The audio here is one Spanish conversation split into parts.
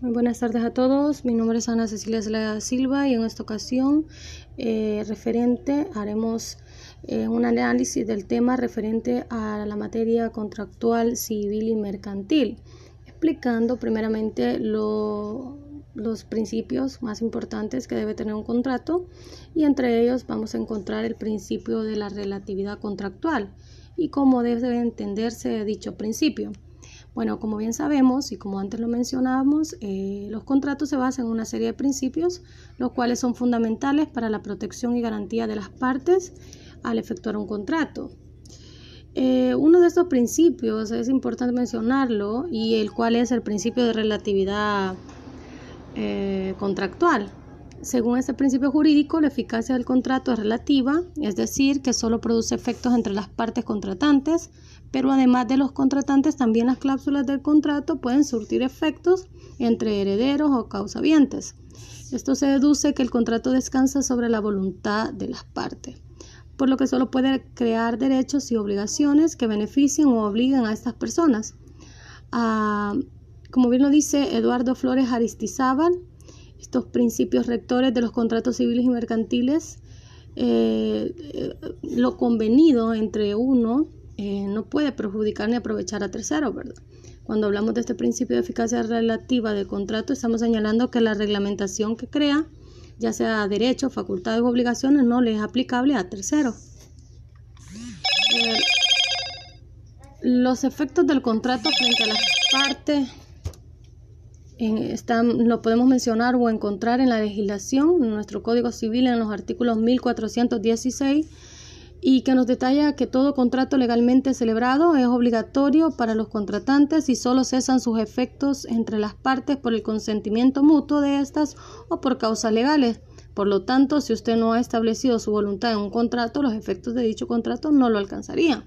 Muy buenas tardes a todos. Mi nombre es Ana Cecilia Zelaya Silva y en esta ocasión eh, referente haremos eh, un análisis del tema referente a la materia contractual civil y mercantil, explicando primeramente los principios más importantes que debe tener un contrato y entre ellos vamos a encontrar el principio de la relatividad contractual y cómo debe entenderse dicho principio. Bueno, como bien sabemos y como antes lo mencionábamos, eh, los contratos se basan en una serie de principios, los cuales son fundamentales para la protección y garantía de las partes al efectuar un contrato. Eh, uno de estos principios es importante mencionarlo y el cual es el principio de relatividad eh, contractual. Según este principio jurídico, la eficacia del contrato es relativa, es decir, que solo produce efectos entre las partes contratantes, pero además de los contratantes, también las cláusulas del contrato pueden surtir efectos entre herederos o causavientes. Esto se deduce que el contrato descansa sobre la voluntad de las partes, por lo que solo puede crear derechos y obligaciones que beneficien o obliguen a estas personas. Ah, como bien lo dice Eduardo Flores Aristizábal, estos principios rectores de los contratos civiles y mercantiles, eh, eh, lo convenido entre uno eh, no puede perjudicar ni aprovechar a terceros, ¿verdad? Cuando hablamos de este principio de eficacia relativa del contrato, estamos señalando que la reglamentación que crea, ya sea derechos, facultades o obligaciones, no le es aplicable a terceros. Eh, los efectos del contrato frente a las partes están, lo podemos mencionar o encontrar en la legislación, en nuestro Código Civil, en los artículos 1416 y que nos detalla que todo contrato legalmente celebrado es obligatorio para los contratantes y solo cesan sus efectos entre las partes por el consentimiento mutuo de estas o por causas legales. Por lo tanto, si usted no ha establecido su voluntad en un contrato, los efectos de dicho contrato no lo alcanzarían.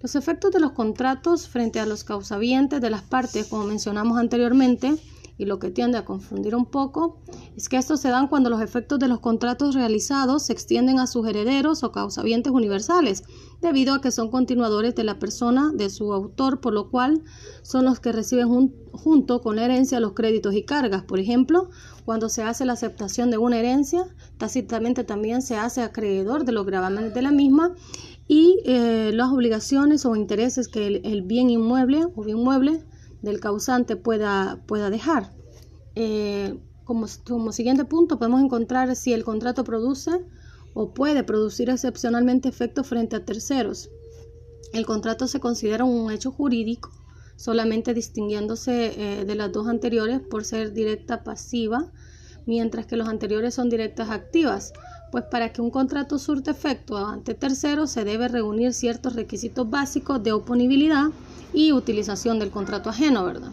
Los efectos de los contratos frente a los causavientes de las partes, como mencionamos anteriormente, y lo que tiende a confundir un poco es que estos se dan cuando los efectos de los contratos realizados se extienden a sus herederos o causavientes universales, debido a que son continuadores de la persona de su autor, por lo cual son los que reciben junto con la herencia los créditos y cargas. Por ejemplo, cuando se hace la aceptación de una herencia, tácitamente también se hace acreedor de los gravámenes de la misma y eh, las obligaciones o intereses que el, bien inmueble o bien mueble del causante pueda, pueda dejar. Eh, como, siguiente punto podemos encontrar si el contrato produce o puede producir excepcionalmente efectos frente a terceros. El contrato se considera un hecho jurídico, solamente distinguiéndose eh, de las dos anteriores por ser directa pasiva, mientras que los anteriores son directas activas. Pues para que un contrato surte efecto ante terceros se debe reunir ciertos requisitos básicos de oponibilidad y utilización del contrato ajeno, ¿verdad?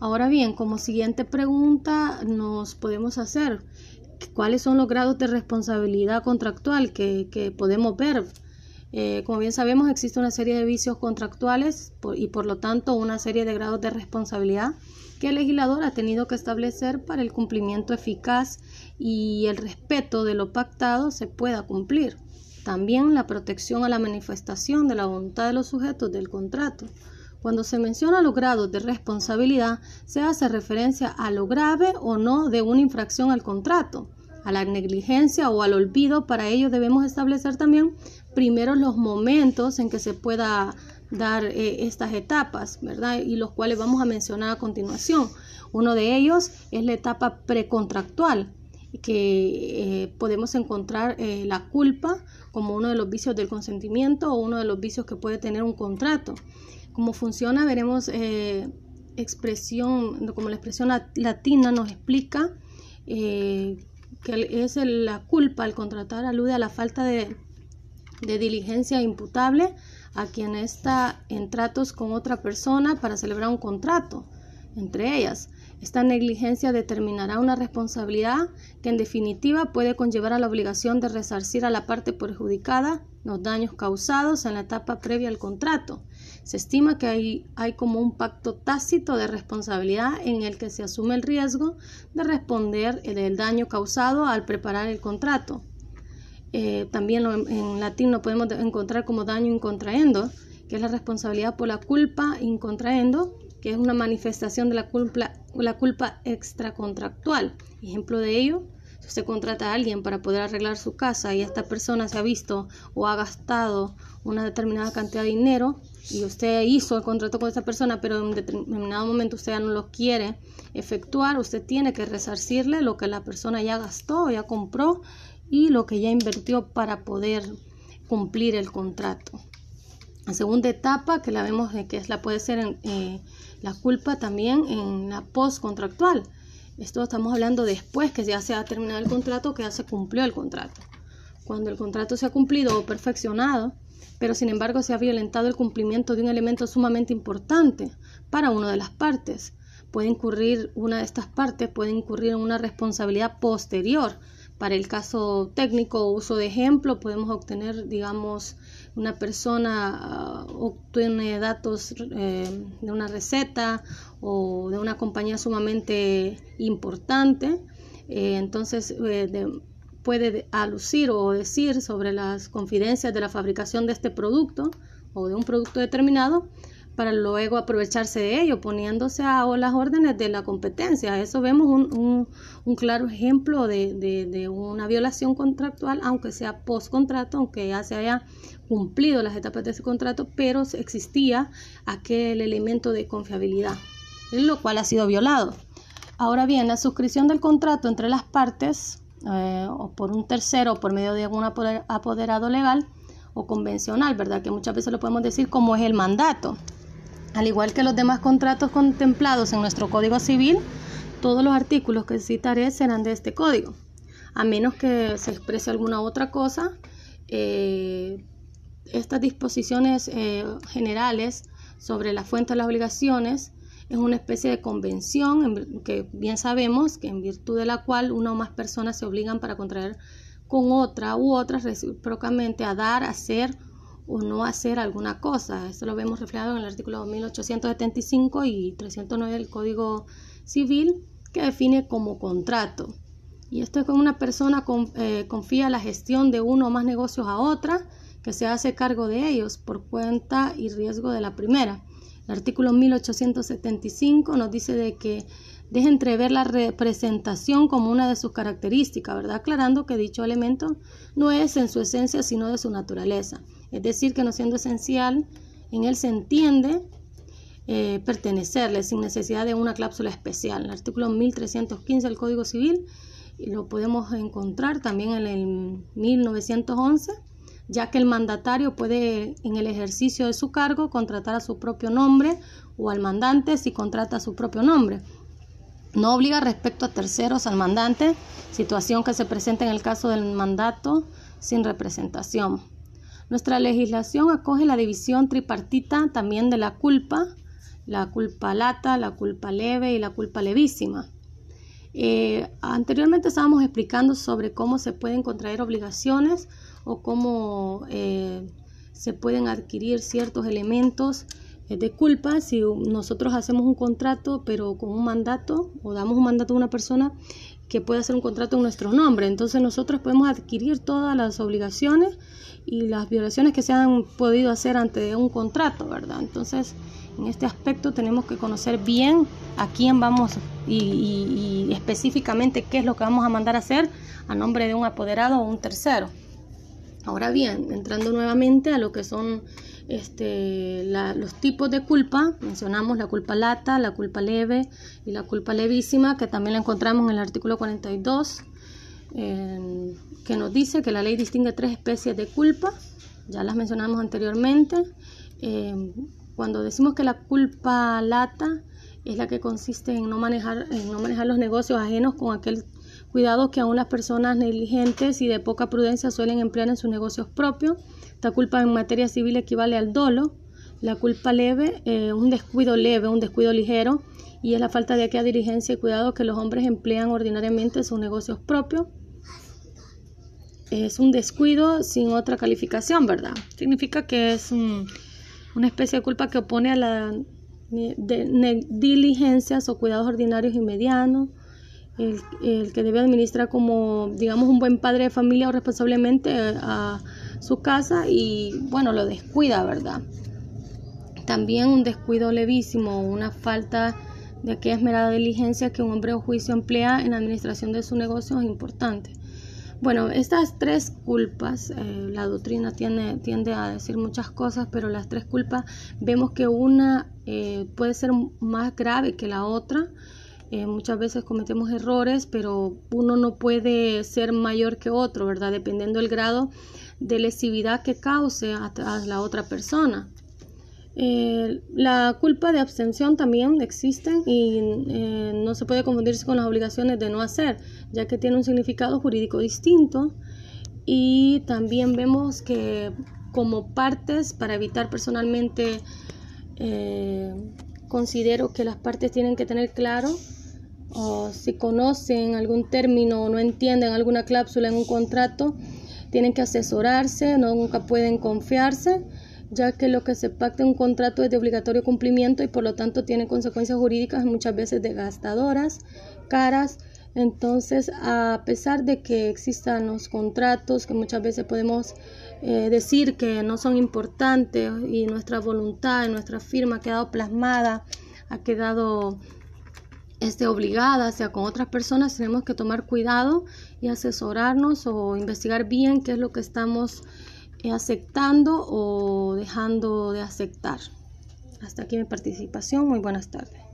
Ahora bien, como siguiente pregunta nos podemos hacer, ¿cuáles son los grados de responsabilidad contractual que, podemos ver? Eh, como bien sabemos, existe una serie de vicios contractuales y por lo tanto una serie de grados de responsabilidad que el legislador ha tenido que establecer para el cumplimiento eficaz y el respeto de lo pactado se pueda cumplir. También la protección a la manifestación de la voluntad de los sujetos del contrato. Cuando se menciona los grados de responsabilidad, se hace referencia a lo grave o no de una infracción al contrato, a la negligencia o al olvido. Para ello debemos establecer también primero los momentos en que se pueda dar eh, estas etapas, ¿verdad? Y los cuales vamos a mencionar a continuación. Uno de ellos es la etapa precontractual, que eh, podemos encontrar eh, la culpa como uno de los vicios del consentimiento o uno de los vicios que puede tener un contrato. Cómo funciona, veremos expresión, como la expresión latina nos explica, que es la culpa al contratar alude a la falta de, de diligencia imputable a quien está en tratos con otra persona para celebrar un contrato entre ellas. Esta negligencia determinará una responsabilidad que en definitiva puede conllevar a la obligación de resarcir a la parte perjudicada los daños causados en la etapa previa al contrato. Se estima que hay, como un pacto tácito de responsabilidad en el que se asume el riesgo de responder del daño causado al preparar el contrato. Eh, también en latín lo podemos encontrar como daño incontraendo, que es la responsabilidad por la culpa incontraendo que es una manifestación de la culpa, la culpa extracontractual. Ejemplo de ello, si usted contrata a alguien para poder arreglar su casa y esta persona se ha visto o ha gastado una determinada cantidad de dinero y usted hizo el contrato con esa persona, pero en determinado momento usted ya no lo quiere efectuar, usted tiene que resarcirle lo que la persona ya gastó, ya compró y lo que ya invirtió para poder cumplir el contrato. La segunda etapa que la vemos que es la puede ser eh, la culpa también en la post contractual. Esto estamos hablando después que ya se ha terminado el contrato, que ya se cumplió el contrato. Cuando el contrato se ha cumplido o perfeccionado, pero sin embargo se ha violentado el cumplimiento de un elemento sumamente importante para una de las partes. Puede incurrir una de estas partes, puede incurrir en una responsabilidad posterior para el caso técnico uso de ejemplo, podemos obtener, digamos, una persona ah, obtiene datos eh, de una receta o de una compañía sumamente importante, eh, entonces eh, puede alucir o decir sobre las confidencias de la fabricación de este producto o de un producto determinado para luego aprovecharse de ello, poniéndose a las órdenes de la competencia. Eso vemos un, claro ejemplo de, una violación contractual, aunque sea post contrato, aunque ya se haya cumplido las etapas de ese contrato, pero existía aquel elemento de confiabilidad, lo cual ha sido violado. Ahora bien, la suscripción del contrato entre las partes, eh, o por un tercero, o por medio de algún apoderado legal o convencional, ¿verdad? Que muchas veces lo podemos decir como es el mandato. Al igual que los demás contratos contemplados en nuestro Código Civil, todos los artículos que citaré serán de este código. A menos que se exprese alguna otra cosa, eh, estas disposiciones eh, generales sobre la fuente de las obligaciones es una especie de convención que bien sabemos que en virtud de la cual una o más personas se obligan para contraer con otra u otras recíprocamente a dar, hacer o no hacer alguna cosa. Esto lo vemos reflejado en el artículo 1875 y 309 del Código Civil que define como contrato. Y esto es cuando una persona eh, confía la gestión de uno o más negocios a otra que se hace cargo de ellos por cuenta y riesgo de la primera. El artículo 1875 nos dice de que deja entrever la representación como una de sus características, ¿verdad? Aclarando que dicho elemento no es en su esencia sino de su naturaleza. Es decir, que no siendo esencial, en él se entiende eh, pertenecerle sin necesidad de una cláusula especial. El artículo 1315 del Código Civil y lo podemos encontrar también en el 1911, ya que el mandatario puede en el ejercicio de su cargo contratar a su propio nombre o al mandante si contrata a su propio nombre. No obliga respecto a terceros al mandante, situación que se presenta en el caso del mandato sin representación. Nuestra legislación acoge la división tripartita también de la culpa, la culpa lata, la culpa leve y la culpa levísima. Eh, anteriormente estábamos explicando sobre cómo se pueden contraer obligaciones o cómo eh, se pueden adquirir ciertos elementos eh, de culpa si nosotros hacemos un contrato pero con un mandato o damos un mandato a una persona que puede hacer un contrato en nuestro nombre. Entonces nosotros podemos adquirir todas las obligaciones y las violaciones que se han podido hacer ante un contrato, ¿verdad? Entonces, en este aspecto tenemos que conocer bien a quién vamos y, específicamente qué es lo que vamos a mandar a hacer a nombre de un apoderado o un tercero. Ahora bien, entrando nuevamente a lo que son este, los tipos de culpa, mencionamos la culpa lata, la culpa leve y la culpa levísima, que también la encontramos en el artículo 42 que nos dice que la ley distingue tres especies de culpa, ya las mencionamos anteriormente. Eh, cuando decimos que la culpa lata es la que consiste en no manejar, en no manejar los negocios ajenos con aquel cuidado que aún las personas negligentes y de poca prudencia suelen emplear en sus negocios propios. Esta culpa en materia civil equivale al dolo. La culpa leve, eh, un descuido leve, un descuido ligero, y es la falta de aquella diligencia y cuidado que los hombres emplean ordinariamente en sus negocios propios es un descuido sin otra calificación, ¿verdad? Significa que es una especie de culpa que opone a la de, diligencias o cuidados ordinarios y medianos, el, que debe administrar como, digamos, un buen padre de familia o responsablemente a su casa y, bueno, lo descuida, ¿verdad? También un descuido levísimo, una falta de aquella esmerada diligencia que un hombre o juicio emplea en la administración de su negocio es importante. Bueno, estas tres culpas, eh, la doctrina tiende, tiende, a decir muchas cosas, pero las tres culpas vemos que una eh, puede ser más grave que la otra. Eh, muchas veces cometemos errores, pero uno no puede ser mayor que otro, ¿verdad? Dependiendo del grado de lesividad que cause a la otra persona. Eh, la culpa de abstención también existe y eh, no se puede confundirse con las obligaciones de no hacer, ya que tiene un significado jurídico distinto. Y también vemos que como partes, para evitar personalmente, eh, considero que las partes tienen que tener claro o si conocen algún término o no entienden alguna cláusula en un contrato, tienen que asesorarse, nunca pueden confiarse ya que lo que se pacta en un contrato es de obligatorio cumplimiento y por lo tanto tiene consecuencias jurídicas muchas veces devastadoras, caras. Entonces, a pesar de que existan los contratos que muchas veces podemos eh, decir que no son importantes y nuestra voluntad, nuestra firma ha quedado plasmada, ha quedado este, obligada hacia con otras personas, tenemos que tomar cuidado y asesorarnos o investigar bien qué es lo que estamos aceptando o dejando de aceptar. Hasta aquí mi participación. Muy buenas tardes.